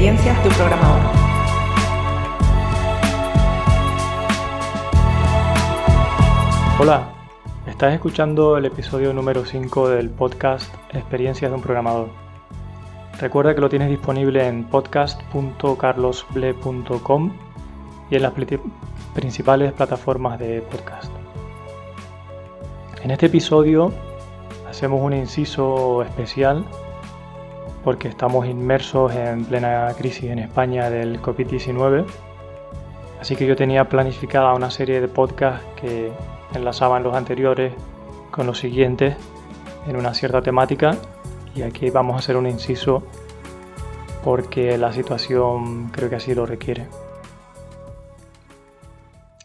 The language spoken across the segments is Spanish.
experiencias de un programador. Hola, estás escuchando el episodio número 5 del podcast Experiencias de un programador. Recuerda que lo tienes disponible en podcast.carlosble.com y en las principales plataformas de podcast. En este episodio hacemos un inciso especial porque estamos inmersos en plena crisis en España del COVID-19. Así que yo tenía planificada una serie de podcasts que enlazaban los anteriores con los siguientes en una cierta temática y aquí vamos a hacer un inciso porque la situación creo que así lo requiere.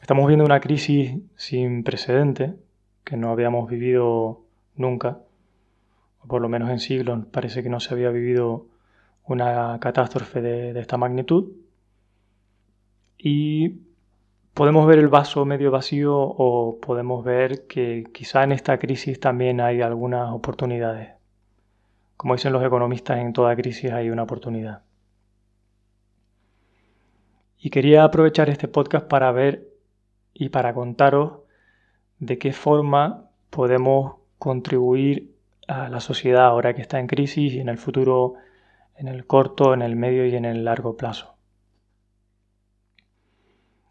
Estamos viendo una crisis sin precedente que no habíamos vivido nunca por lo menos en siglos parece que no se había vivido una catástrofe de, esta magnitud. Y podemos ver el vaso medio vacío o podemos ver que quizá en esta crisis también hay algunas oportunidades. Como dicen los economistas, en toda crisis hay una oportunidad. Y quería aprovechar este podcast para ver y para contaros de qué forma podemos contribuir a la sociedad ahora que está en crisis y en el futuro, en el corto, en el medio y en el largo plazo.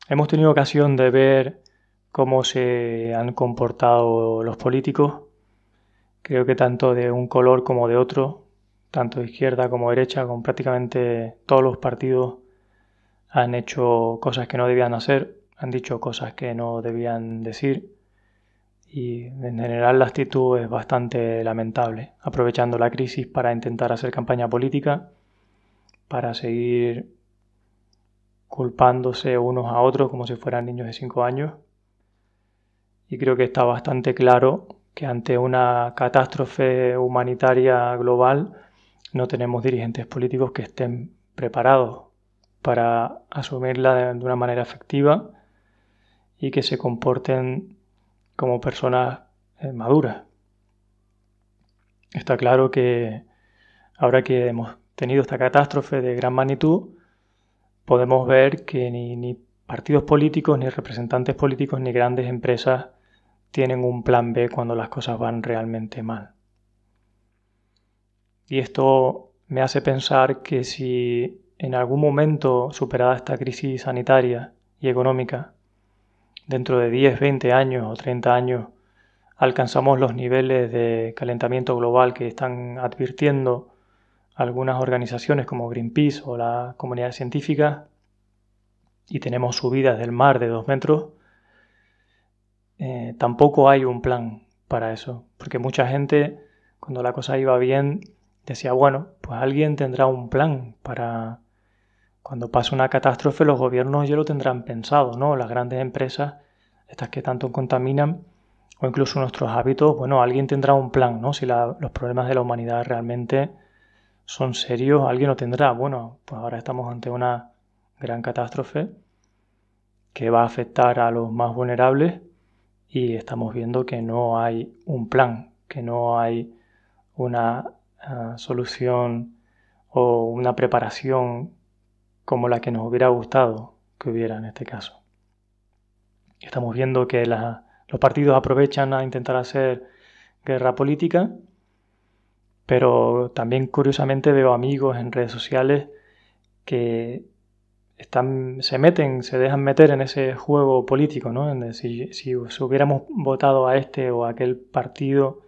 Hemos tenido ocasión de ver cómo se han comportado los políticos, creo que tanto de un color como de otro, tanto de izquierda como de derecha, con prácticamente todos los partidos han hecho cosas que no debían hacer, han dicho cosas que no debían decir y en general la actitud es bastante lamentable, aprovechando la crisis para intentar hacer campaña política, para seguir culpándose unos a otros como si fueran niños de 5 años. Y creo que está bastante claro que ante una catástrofe humanitaria global no tenemos dirigentes políticos que estén preparados para asumirla de una manera efectiva y que se comporten como personas eh, maduras. Está claro que ahora que hemos tenido esta catástrofe de gran magnitud, podemos ver que ni, partidos políticos, ni representantes políticos, ni grandes empresas tienen un plan B cuando las cosas van realmente mal. Y esto me hace pensar que si en algún momento, superada esta crisis sanitaria y económica, dentro de 10, 20 años o 30 años alcanzamos los niveles de calentamiento global que están advirtiendo algunas organizaciones como Greenpeace o la comunidad científica y tenemos subidas del mar de 2 metros, eh, tampoco hay un plan para eso, porque mucha gente cuando la cosa iba bien decía, bueno, pues alguien tendrá un plan para cuando pase una catástrofe, los gobiernos ya lo tendrán pensado, ¿no? Las grandes empresas, estas que tanto contaminan, o incluso nuestros hábitos, bueno, alguien tendrá un plan, ¿no? Si los problemas de la humanidad realmente son serios, alguien lo tendrá. Bueno, pues ahora estamos ante una gran catástrofe que va a afectar a los más vulnerables y estamos viendo que no hay un plan, que no hay una ah, solución o una preparación como la que nos hubiera gustado que hubiera en este caso. Estamos viendo que los partidos aprovechan a intentar hacer guerra política, pero también curiosamente veo amigos en redes sociales que están, se meten, se dejan meter en ese juego político, ¿no? si, si, hubiéramos votado a este o a aquel partido,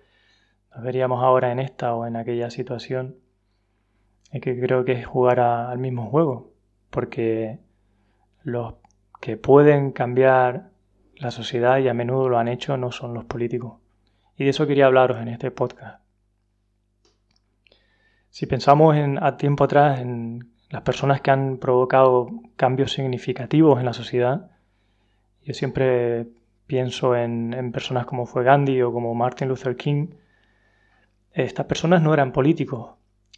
nos veríamos ahora en esta o en aquella situación. Es que creo que es jugar al mismo juego porque los que pueden cambiar la sociedad y a menudo lo han hecho no son los políticos. Y de eso quería hablaros en este podcast. Si pensamos en, a tiempo atrás en las personas que han provocado cambios significativos en la sociedad, yo siempre pienso en, en personas como fue Gandhi o como Martin Luther King. Estas personas no eran políticos,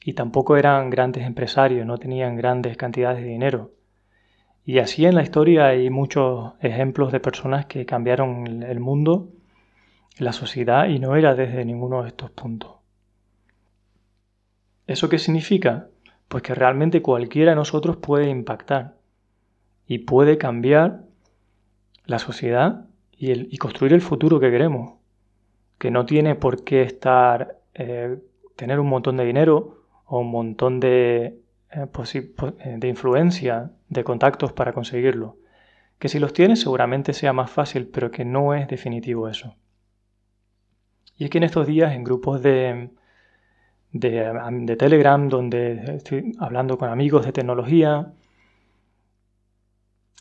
y tampoco eran grandes empresarios, no tenían grandes cantidades de dinero. Y así en la historia hay muchos ejemplos de personas que cambiaron el mundo, la sociedad, y no era desde ninguno de estos puntos. ¿Eso qué significa? Pues que realmente cualquiera de nosotros puede impactar y puede cambiar la sociedad y, construir el futuro que queremos. Que no tiene por qué estar, eh, tener un montón de dinero o un montón de, eh, eh, de influencia, de contactos para conseguirlo. Que si los tienes seguramente sea más fácil, pero que no es definitivo eso. Y es que en estos días en grupos de, de, Telegram, donde estoy hablando con amigos de tecnología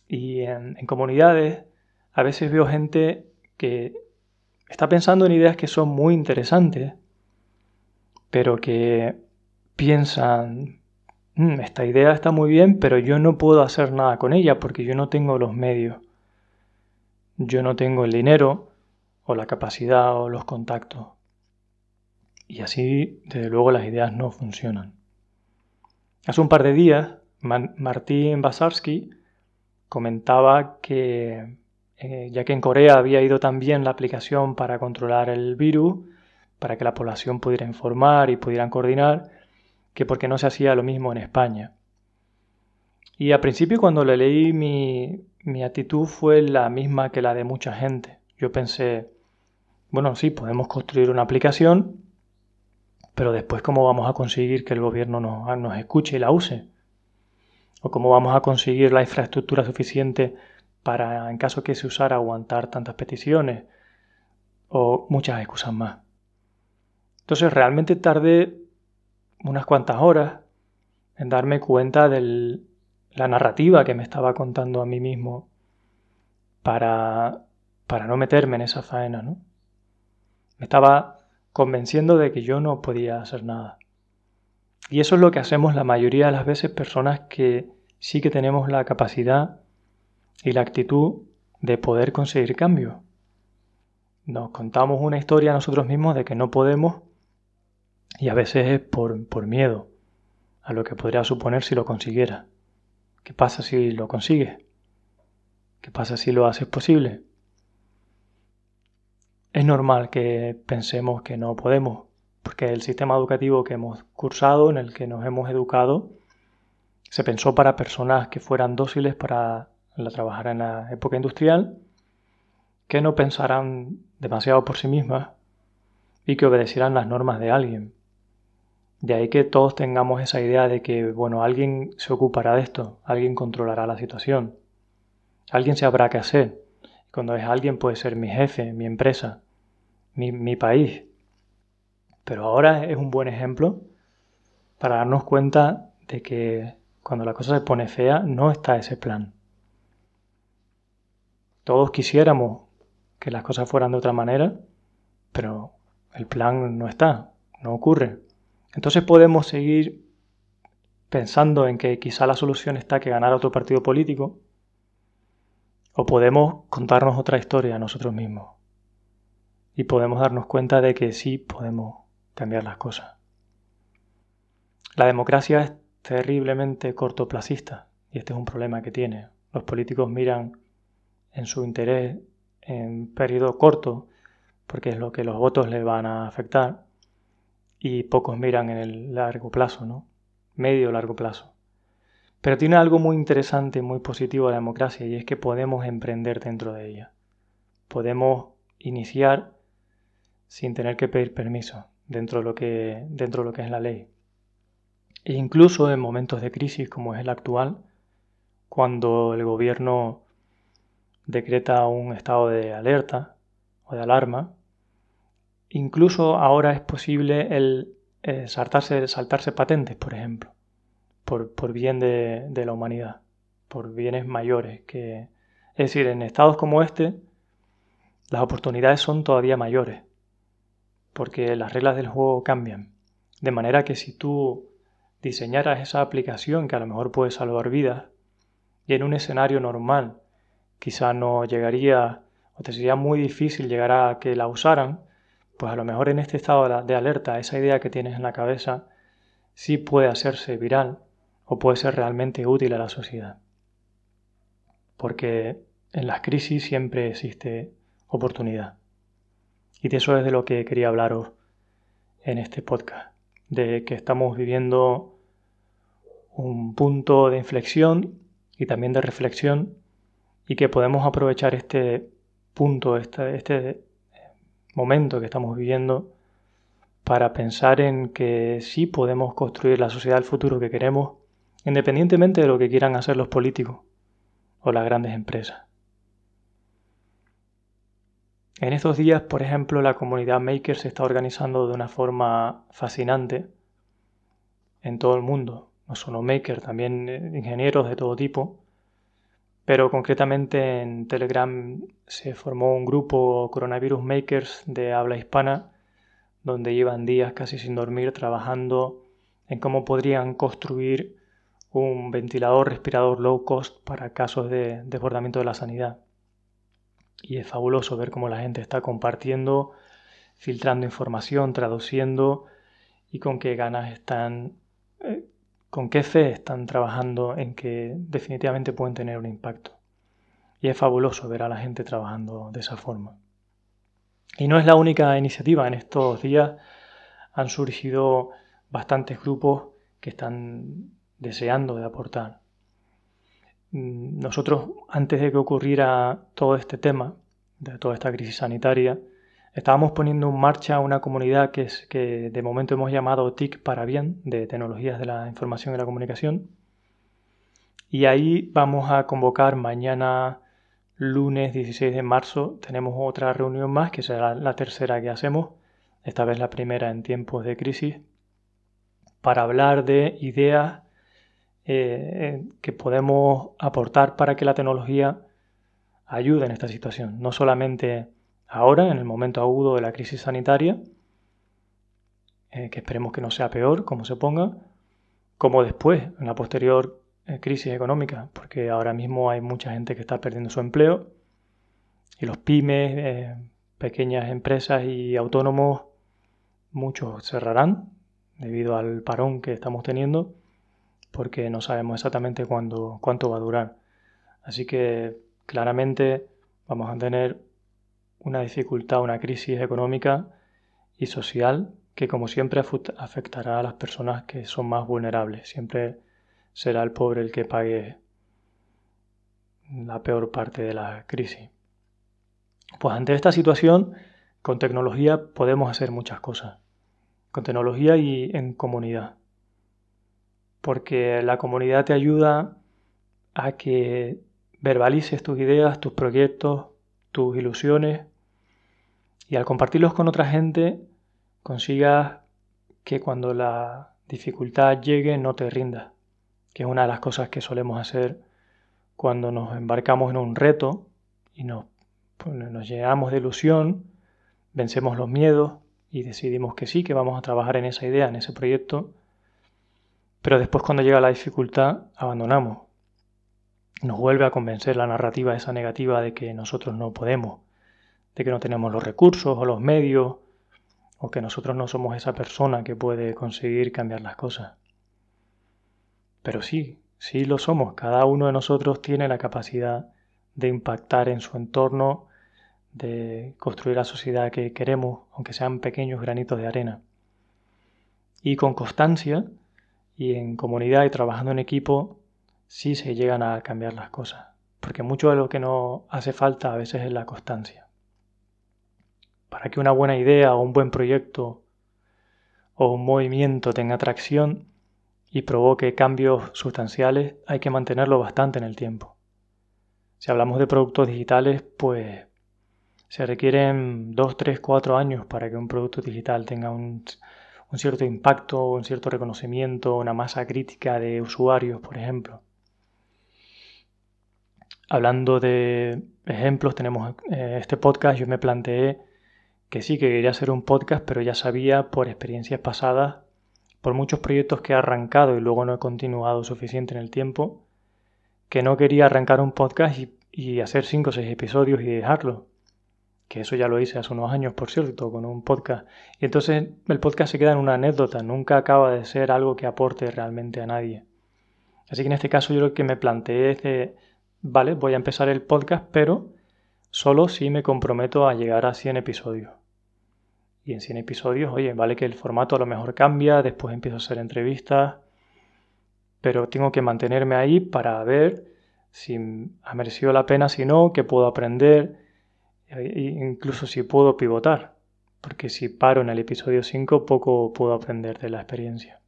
y en, comunidades, a veces veo gente que está pensando en ideas que son muy interesantes, pero que piensan, mm, esta idea está muy bien, pero yo no puedo hacer nada con ella porque yo no tengo los medios, yo no tengo el dinero o la capacidad o los contactos. Y así, desde luego, las ideas no funcionan. Hace un par de días, Martín Basarsky comentaba que, eh, ya que en Corea había ido también la aplicación para controlar el virus, para que la población pudiera informar y pudieran coordinar, que por qué no se hacía lo mismo en España. Y al principio cuando le leí mi, mi actitud fue la misma que la de mucha gente. Yo pensé, bueno, sí, podemos construir una aplicación, pero después, ¿cómo vamos a conseguir que el gobierno nos, escuche y la use? ¿O cómo vamos a conseguir la infraestructura suficiente para, en caso que se usara, aguantar tantas peticiones? O muchas excusas más. Entonces, realmente tardé unas cuantas horas en darme cuenta de la narrativa que me estaba contando a mí mismo para, para no meterme en esa faena, ¿no? Me estaba convenciendo de que yo no podía hacer nada. Y eso es lo que hacemos la mayoría de las veces personas que sí que tenemos la capacidad y la actitud de poder conseguir cambio. Nos contamos una historia a nosotros mismos de que no podemos y a veces es por, por miedo a lo que podría suponer si lo consiguiera. ¿Qué pasa si lo consigues? ¿Qué pasa si lo haces posible? Es normal que pensemos que no podemos, porque el sistema educativo que hemos cursado, en el que nos hemos educado, se pensó para personas que fueran dóciles para trabajar en la época industrial, que no pensaran demasiado por sí mismas y que obedecieran las normas de alguien. De ahí que todos tengamos esa idea de que, bueno, alguien se ocupará de esto, alguien controlará la situación, alguien sabrá qué hacer. Cuando es alguien puede ser mi jefe, mi empresa, mi, país. Pero ahora es un buen ejemplo para darnos cuenta de que cuando la cosa se pone fea no está ese plan. Todos quisiéramos que las cosas fueran de otra manera, pero el plan no está, no ocurre. Entonces podemos seguir pensando en que quizá la solución está que ganar otro partido político, o podemos contarnos otra historia a nosotros mismos y podemos darnos cuenta de que sí podemos cambiar las cosas. La democracia es terriblemente cortoplacista y este es un problema que tiene. Los políticos miran en su interés en periodo corto porque es lo que los votos les van a afectar y pocos miran en el largo plazo, ¿no? Medio largo plazo. Pero tiene algo muy interesante muy positivo la democracia y es que podemos emprender dentro de ella. Podemos iniciar sin tener que pedir permiso dentro de lo que, dentro de lo que es la ley. E incluso en momentos de crisis como es el actual, cuando el gobierno decreta un estado de alerta o de alarma, incluso ahora es posible el eh, saltarse, saltarse, patentes, por ejemplo, por, bien de, de, la humanidad, por bienes mayores. Que, es decir, en estados como este, las oportunidades son todavía mayores porque las reglas del juego cambian. De manera que si tú diseñaras esa aplicación que a lo mejor puede salvar vidas, y en un escenario normal quizá no llegaría o te sería muy difícil llegar a que la usaran, pues a lo mejor en este estado de alerta, esa idea que tienes en la cabeza, sí puede hacerse viral o puede ser realmente útil a la sociedad. Porque en las crisis siempre existe oportunidad. Y de eso es de lo que quería hablaros en este podcast, de que estamos viviendo un punto de inflexión y también de reflexión y que podemos aprovechar este punto, este, este momento que estamos viviendo para pensar en que sí podemos construir la sociedad del futuro que queremos independientemente de lo que quieran hacer los políticos o las grandes empresas. En estos días, por ejemplo, la comunidad Maker se está organizando de una forma fascinante en todo el mundo. No solo Maker, también eh, ingenieros de todo tipo. Pero concretamente en Telegram se formó un grupo Coronavirus Makers de habla hispana, donde llevan días casi sin dormir trabajando en cómo podrían construir un ventilador respirador low cost para casos de desbordamiento de la sanidad. Y es fabuloso ver cómo la gente está compartiendo, filtrando información, traduciendo y con qué ganas están, con qué fe están trabajando en que definitivamente pueden tener un impacto. Y es fabuloso ver a la gente trabajando de esa forma. Y no es la única iniciativa. En estos días han surgido bastantes grupos que están deseando de aportar. Mm, nosotros, antes de que ocurriera todo este tema, de toda esta crisis sanitaria, estábamos poniendo en marcha una comunidad que, es, que de momento hemos llamado TIC para bien, de tecnologías de la información y la comunicación. Y ahí vamos a convocar mañana, lunes 16 de marzo, tenemos otra reunión más, que será la tercera que hacemos, esta vez la primera en tiempos de crisis, para hablar de ideas eh, que podemos aportar para que la tecnología ayude en esta situación. No solamente ahora, en el momento agudo de la crisis sanitaria, eh, que esperemos que no sea peor, como se ponga, como después, en la posterior eh, crisis económica, porque ahora mismo hay mucha gente que está perdiendo su empleo y los pymes, pequeñas empresas y autónomos, muchos cerrarán debido al parón que estamos teniendo porque no sabemos exactamente cuánto va a durar. Así que claramente vamos a tener una dificultad, una crisis económica y social que como siempre afectará a las personas que son más vulnerables. Siempre será el pobre el que pague la peor parte de la crisis. Pues ante esta situación, con tecnología podemos hacer muchas cosas. Con tecnología y en comunidad porque la comunidad te ayuda a que verbalices tus ideas, tus proyectos, tus ilusiones y al compartirlos con otra gente consigas que cuando la dificultad llegue no te rindas, que es una de las cosas que solemos hacer cuando nos embarcamos en un reto y nos, nos llenamos de ilusión, vencemos los miedos y decidimos que sí, que vamos a trabajar en esa idea, en ese proyecto pero después cuando llega la dificultad abandonamos. Nos vuelve a convencer la narrativa esa negativa de que nosotros no podemos, de que no tenemos los recursos o los medios, o que nosotros no somos esa persona que puede conseguir cambiar las cosas. Pero sí, sí lo somos. Cada uno de nosotros tiene la capacidad de impactar en su entorno, de construir la sociedad que queremos, aunque sean pequeños granitos de arena. Y con constancia, y en comunidad y trabajando en equipo sí se llegan a cambiar las cosas. Porque mucho de lo que nos hace falta a veces es la constancia. Para que una buena idea o un buen proyecto o un movimiento tenga atracción y provoque cambios sustanciales, hay que mantenerlo bastante en el tiempo. Si hablamos de productos digitales, pues se requieren 2, 3, 4 años para que un producto digital tenga un, cierto impacto, un cierto reconocimiento, una masa crítica de usuarios, por ejemplo. Hablando de ejemplos, tenemos eh, este podcast, yo me planteé que sí, que quería hacer un podcast, pero ya sabía por experiencias pasadas, por muchos proyectos que he arrancado y luego no he continuado suficiente en el tiempo, que no quería arrancar un podcast y, hacer 5 o 6 episodios y dejarlo que eso ya lo hice hace unos años, por cierto, con un podcast. Y entonces el podcast se queda en una anécdota, nunca acaba de ser algo que aporte realmente a nadie. Así que en este caso yo lo que me planteé es de, vale, voy a empezar el podcast, pero solo si me comprometo a llegar a 100 episodios. Y en 100 episodios, oye, vale que el formato a lo mejor cambia, después empiezo a hacer entrevistas, pero tengo que mantenerme ahí para ver si ha merecido la pena, si no, qué puedo aprender, e incluso si puedo pivotar, porque si paro en el episodio 5 poco puedo aprender de la experiencia.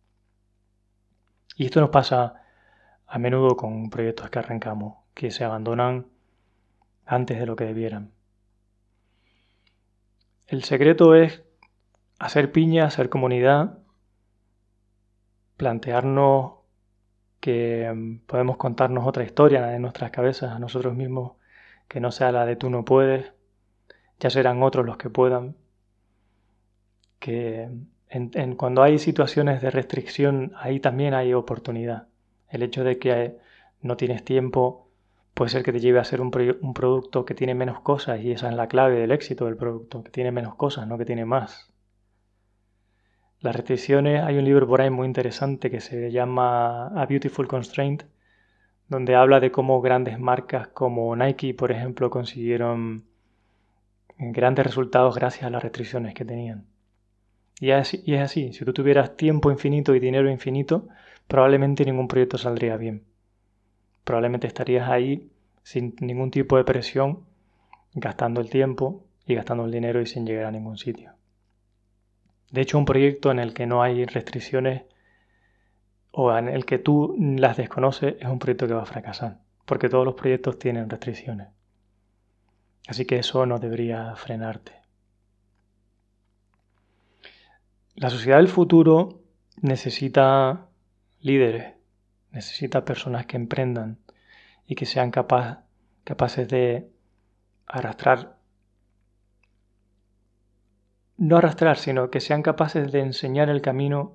Y esto nos pasa a menudo con proyectos que arrancamos, que se abandonan antes de lo que debieran. El secreto es hacer piña, hacer comunidad, plantearnos que mm, podemos contarnos otra historia en nuestras cabezas a nosotros mismos que no sea la de tú no puedes, ya serán otros los que puedan, que en, cuando hay situaciones de restricción ahí también hay oportunidad. El hecho de que no tienes tiempo puede ser que te lleve a hacer un, un producto que tiene menos cosas y esa es la clave del éxito del producto, que tiene menos cosas, no que tiene más. Las restricciones, hay un libro por ahí muy interesante que se llama A Beautiful Constraint, donde habla de cómo grandes marcas como Nike, por ejemplo, consiguieron grandes resultados gracias a las restricciones que tenían. Y es, es así, si tú tuvieras tiempo infinito y dinero infinito, probablemente ningún proyecto saldría bien. Probablemente estarías ahí sin ningún tipo de presión, gastando el tiempo y gastando el dinero y sin llegar a ningún sitio. De hecho, un proyecto en el que no hay restricciones o en el que tú las desconoces es un proyecto que va a fracasar, porque todos los proyectos tienen restricciones. Así que eso no debería frenarte. La sociedad del futuro necesita líderes, necesita personas que emprendan y que sean capaces de arrastrar no arrastrar, sino que sean capaces de enseñar el camino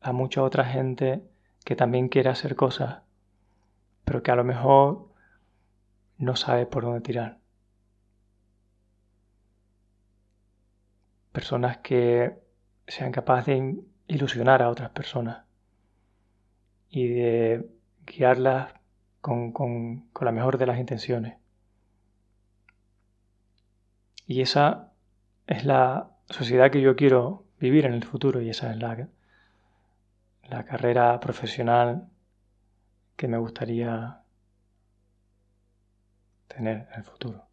a mucha otra gente que también quiere hacer cosas, pero que a lo mejor no sabe por dónde tirar. Personas que sean capaces de ilusionar a otras personas y de guiarlas con, con la mejor de las intenciones. Y esa es la sociedad que yo quiero vivir en el futuro y esa es la, la carrera profesional que me gustaría tener en el futuro.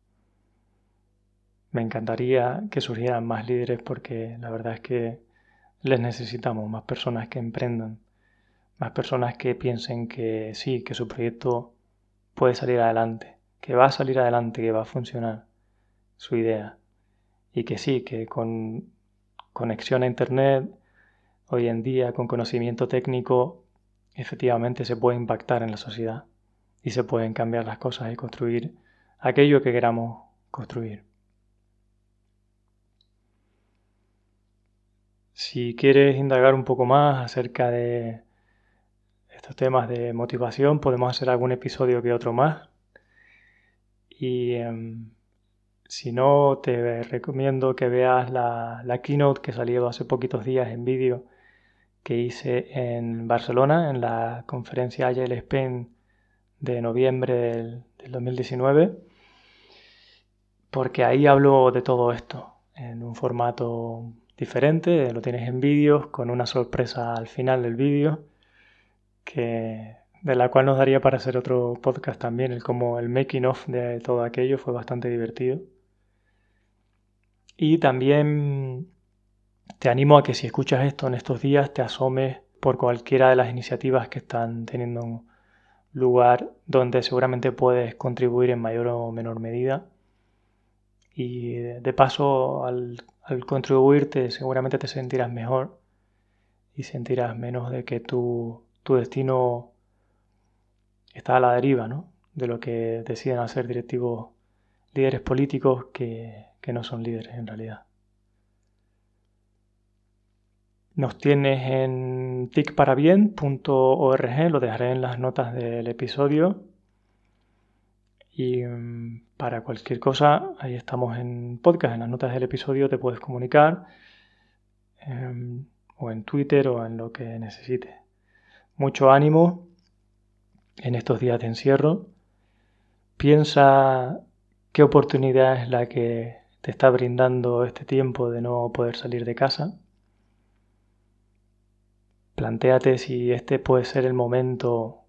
Me encantaría que surgieran más líderes porque la verdad es que les necesitamos, más personas que emprendan, más personas que piensen que sí, que su proyecto puede salir adelante, que va a salir adelante, que va a funcionar su idea y que sí, que con conexión a Internet, hoy en día con conocimiento técnico, efectivamente se puede impactar en la sociedad y se pueden cambiar las cosas y construir aquello que queramos construir. Si quieres indagar un poco más acerca de estos temas de motivación, podemos hacer algún episodio que otro más. Y em, si no, te recomiendo que veas la, keynote que salió hace poquitos días en vídeo que hice en Barcelona, en la conferencia Agile Spain de noviembre del, 2019, porque ahí hablo de todo esto en un formato diferente, lo tienes en vídeo, con una sorpresa al final del vídeo, que de la cual nos daría para hacer otro podcast también, como el making of de todo aquello fue bastante divertido. Y también te animo a que si escuchas esto en estos días te asomes por cualquiera de las iniciativas que están teniendo lugar donde seguramente puedes contribuir en mayor o menor medida. Y de paso, al, al contribuirte, seguramente te sentirás mejor y sentirás menos de que tu, tu destino está a la deriva, ¿no? De lo que deciden hacer directivos líderes políticos que, que no son líderes en realidad. Nos tienes en ticparabien.org, lo dejaré en las notas del episodio. Y mm, para cualquier cosa, ahí estamos en podcast, en las notas del episodio te puedes comunicar, em, o en Twitter o en lo que necesites. Mucho ánimo en estos días de encierro. Piensa qué oportunidad es la que te está brindando este tiempo de no poder salir de casa. plantéate si este puede ser el momento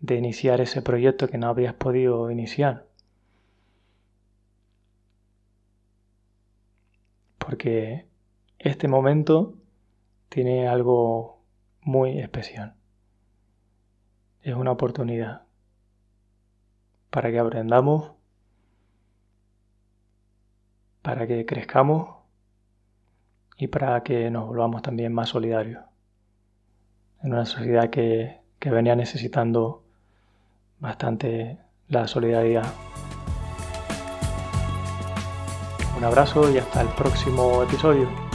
de iniciar ese proyecto que no habías podido iniciar. Porque este momento tiene algo muy especial. Es una oportunidad para que aprendamos, para que crezcamos y para que nos volvamos también más solidarios en una sociedad que, que venía necesitando bastante la solidaridad. Un abrazo y hasta el próximo episodio.